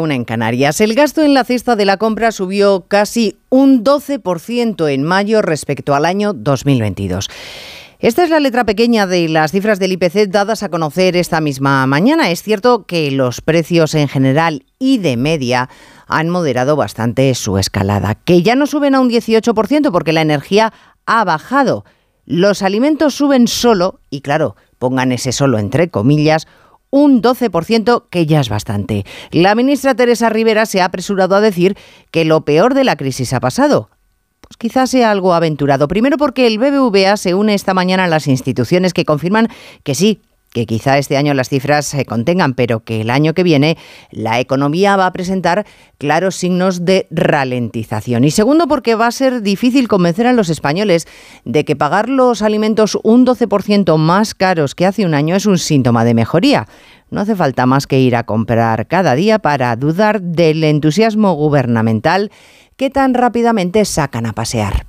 una en Canarias. El gasto en la cesta de la compra subió casi un 12% en mayo respecto al año 2022. Esta es la letra pequeña de las cifras del IPC dadas a conocer esta misma mañana. Es cierto que los precios en general y de media han moderado bastante su escalada, que ya no suben a un 18% porque la energía ha bajado. Los alimentos suben solo, y claro, pongan ese solo entre comillas, un 12%, que ya es bastante. La ministra Teresa Rivera se ha apresurado a decir que lo peor de la crisis ha pasado. Pues quizás sea algo aventurado. Primero porque el BBVA se une esta mañana a las instituciones que confirman que sí, que quizá este año las cifras se contengan, pero que el año que viene la economía va a presentar claros signos de ralentización. Y segundo, porque va a ser difícil convencer a los españoles de que pagar los alimentos un 12% más caros que hace un año es un síntoma de mejoría. No hace falta más que ir a comprar cada día para dudar del entusiasmo gubernamental que tan rápidamente sacan a pasear.